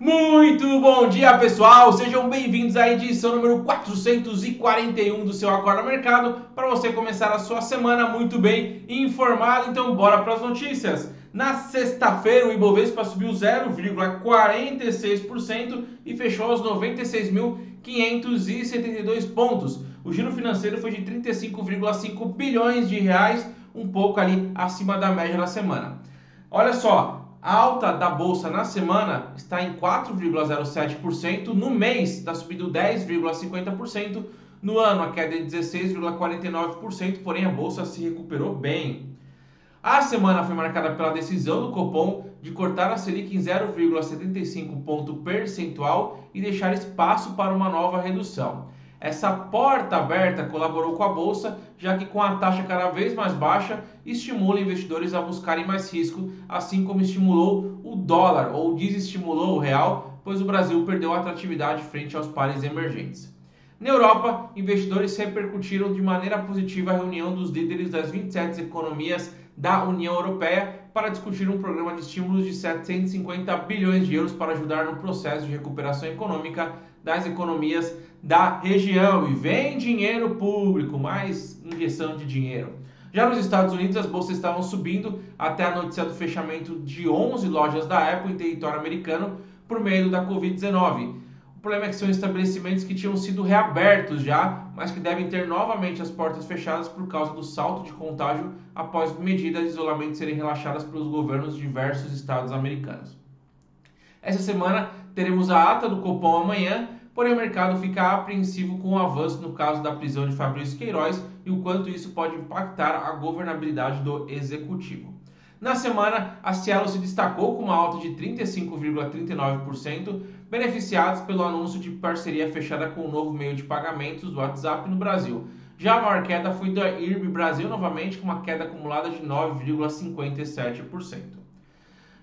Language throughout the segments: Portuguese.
Muito bom dia, pessoal! Sejam bem-vindos à edição número 441 do seu Acorda Mercado para você começar a sua semana muito bem informado. Então, bora para as notícias. Na sexta-feira, o Ibovespa subiu 0,46% e fechou aos 96.572 pontos. O giro financeiro foi de 35,5 bilhões de reais, um pouco ali acima da média da semana. Olha só, a alta da bolsa na semana está em 4,07%, no mês está subindo 10,50%, no ano a queda é de 16,49%, porém a bolsa se recuperou bem. A semana foi marcada pela decisão do Copom de cortar a Selic em 0,75 ponto percentual e deixar espaço para uma nova redução. Essa porta aberta colaborou com a bolsa, já que com a taxa cada vez mais baixa, estimula investidores a buscarem mais risco, assim como estimulou o dólar ou desestimulou o real, pois o Brasil perdeu atratividade frente aos pares emergentes. Na Europa, investidores repercutiram de maneira positiva a reunião dos líderes das 27 economias da União Europeia para discutir um programa de estímulos de 750 bilhões de euros para ajudar no processo de recuperação econômica das economias da região. E vem dinheiro público, mais injeção de dinheiro. Já nos Estados Unidos, as bolsas estavam subindo até a notícia do fechamento de 11 lojas da Apple em território americano por meio da Covid-19. O problema é que são estabelecimentos que tinham sido reabertos já, mas que devem ter novamente as portas fechadas por causa do salto de contágio após medidas de isolamento serem relaxadas pelos governos de diversos estados americanos. Essa semana teremos a ata do Copom amanhã, porém o mercado fica apreensivo com o avanço no caso da prisão de Fabrício Queiroz e o quanto isso pode impactar a governabilidade do executivo. Na semana, a Cielo se destacou com uma alta de 35,39%, beneficiados pelo anúncio de parceria fechada com o novo meio de pagamentos do WhatsApp no Brasil. Já a maior queda foi da IRB Brasil, novamente com uma queda acumulada de 9,57%.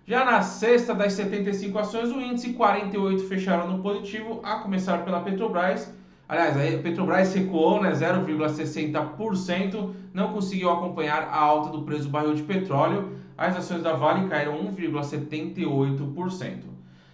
Já na sexta das 75 ações, o índice 48 fecharam no positivo, a começar pela Petrobras. Aliás, a Petrobras recuou né, 0,60%, não conseguiu acompanhar a alta do preço do barril de petróleo as ações da Vale caíram 1,78%.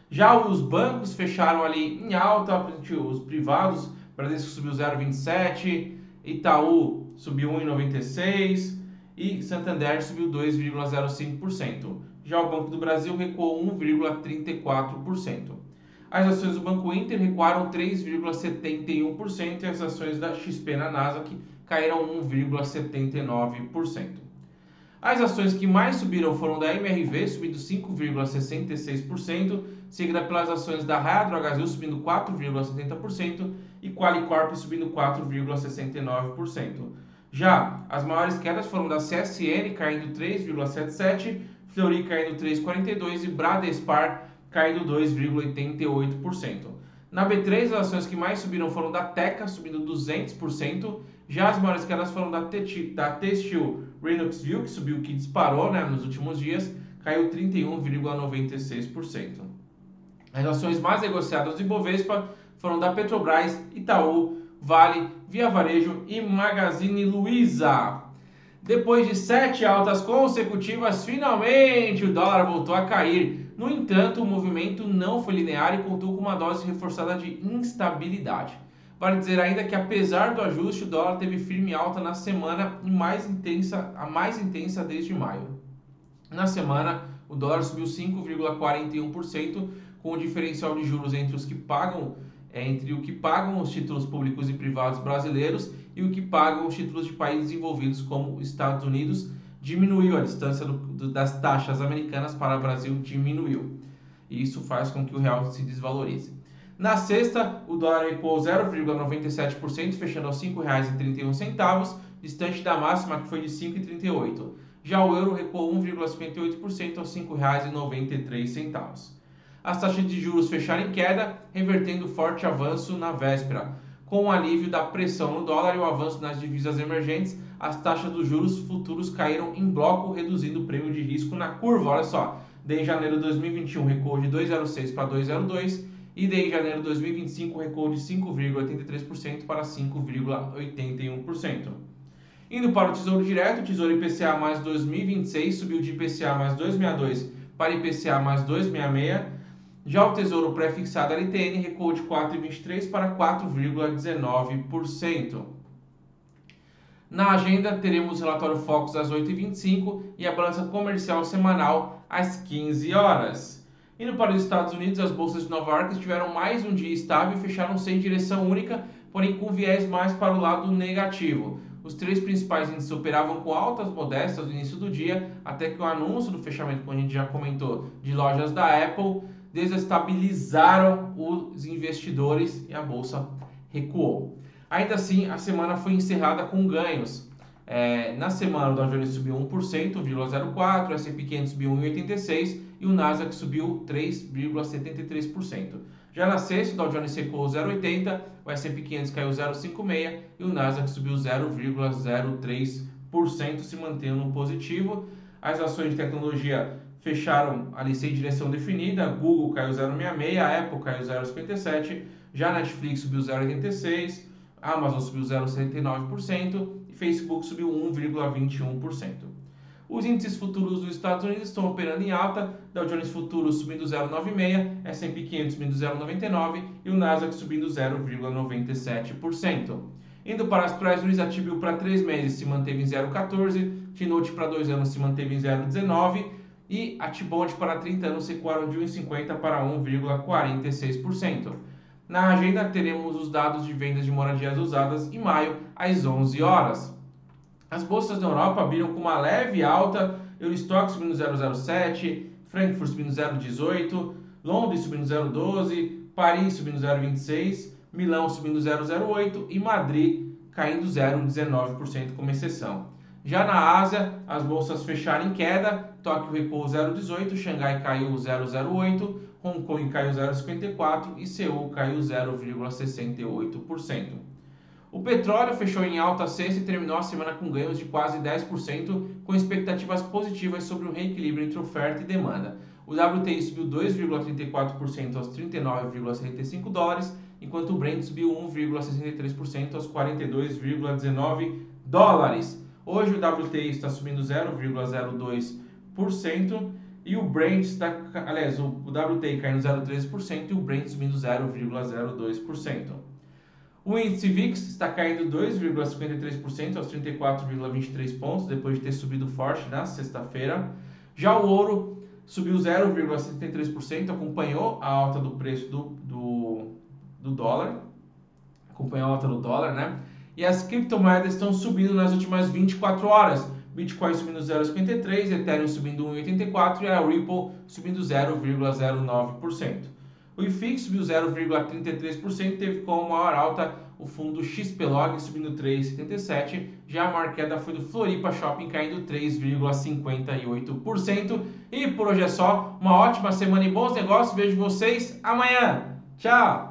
Já os bancos fecharam ali em alta, os privados, Bradesco subiu 0,27%, Itaú subiu 1,96% e Santander subiu 2,05%. Já o Banco do Brasil recuou 1,34%. As ações do Banco Inter recuaram 3,71% e as ações da XP na Nasdaq caíram 1,79%. As ações que mais subiram foram da MRV, subindo 5,66%, seguida pelas ações da Raia Drogazil, subindo 4,70%, e Qualicorp, subindo 4,69%. Já as maiores quedas foram da CSN, caindo 3,77%, Fleury caindo 3,42% e Bradespar caindo 2,88%. Na B3, as ações que mais subiram foram da Teca, subindo 200%, já as maiores quedas foram da, da Textil View, que subiu, que disparou né, nos últimos dias, caiu 31,96%. As ações mais negociadas do Ibovespa foram da Petrobras, Itaú, Vale, Via Varejo e Magazine Luiza. Depois de sete altas consecutivas, finalmente o dólar voltou a cair. No entanto, o movimento não foi linear e contou com uma dose reforçada de instabilidade. Vale dizer ainda que apesar do ajuste, o dólar teve firme alta na semana mais intensa, a mais intensa desde maio. Na semana, o dólar subiu 5,41%, com o diferencial de juros entre os que pagam é, entre o que pagam os títulos públicos e privados brasileiros e o que pagam os títulos de países desenvolvidos como Estados Unidos diminuiu a distância do, do, das taxas americanas para o Brasil diminuiu. E isso faz com que o real se desvalorize. Na sexta, o dólar recuou 0,97%, fechando aos R$ 5,31, distante da máxima que foi de 5,38. Já o euro recuou 1,58% aos R$ 5,93. As taxas de juros fecharam em queda, revertendo forte avanço na véspera. Com o alívio da pressão no dólar e o avanço nas divisas emergentes, as taxas dos juros futuros caíram em bloco, reduzindo o prêmio de risco na curva. Olha só, desde janeiro de 2021 recuou de 2,06 para 2,02 e de janeiro de 2025 recuou de 5,83% para 5,81%. Indo para o Tesouro Direto, o Tesouro IPCA mais 2026 subiu de IPCA mais 262 para IPCA mais 266 Já o Tesouro Pré-Fixado LTN recuou de 4,23% para 4,19%. Na agenda, teremos o relatório Focus às 8h25 e a balança comercial semanal às 15 horas. Indo para os Estados Unidos, as bolsas de Nova York tiveram mais um dia estável e fecharam sem direção única, porém com viés mais para o lado negativo. Os três principais índices operavam com altas modestas no início do dia, até que o anúncio do fechamento, como a gente já comentou, de lojas da Apple desestabilizaram os investidores e a bolsa recuou. Ainda assim, a semana foi encerrada com ganhos. É, na semana, o Dow Jones subiu 1,04%, o S&P 500 subiu 1,86% e o Nasdaq subiu 3,73%. Já na sexta, o Dow Jones recuou 0,80%, o S&P 500 caiu 0,56% e o Nasdaq subiu 0,03%, se mantendo positivo. As ações de tecnologia fecharam ali sem direção definida. Google caiu 0,66, a Apple caiu 0,57, já a Netflix subiu 0,86, a Amazon subiu 0,79% e Facebook subiu 1,21%. Os índices futuros dos Estados Unidos estão operando em alta, Dow Jones Futuros subindo 0,96, S&P 500 subindo 0,99 e o Nasdaq subindo 0,97%. Indo para as Treasuries, a T-bill para 3 meses se manteve em 0,14, T-note para 2 anos se manteve em 0,19 e a T-Bond para 30 anos recuaram de 1,50 para 1,46%. Na agenda teremos os dados de vendas de moradias usadas em maio às 11 horas. As bolsas na Europa abriram com uma leve alta, Eurostock subindo 0,07, Frankfurt subindo 0,18, Londres subindo 0,12, Paris subindo 0,26, Milão subindo 0,08 e Madrid caindo 0,19% como exceção. Já na Ásia, as bolsas fecharam em queda, Tóquio recuou 0,18, Xangai caiu 0,08, Hong Kong caiu 0,54 e Seul caiu 0,68%. O petróleo fechou em alta sexta e terminou a semana com ganhos de quase 10%, com expectativas positivas sobre o reequilíbrio entre oferta e demanda. O WTI subiu 2,34% aos 39,75 dólares, enquanto o Brent subiu 1,63% aos 42,19 dólares. Hoje o WTI está subindo 0,02% e o Brent está, aliás, o WTI caindo 0,13% e o Brent subindo 0,02%. O índice VIX está caindo 2,53% aos 34,23 pontos depois de ter subido forte na sexta-feira. Já o ouro subiu 0,73%, acompanhou a alta do preço do, do, do dólar, acompanhou a alta do dólar, né? E as criptomoedas estão subindo nas últimas 24 horas. Bitcoin subindo 0,53, Ethereum subindo 1,84 e a Ripple subindo 0,09%. O IFIX subiu 0,33%, teve como maior alta o fundo XPlog subindo 3,77%, já a maior queda foi do Floripa Shopping caindo 3,58%. E por hoje é só, uma ótima semana e bons negócios, vejo vocês amanhã. Tchau!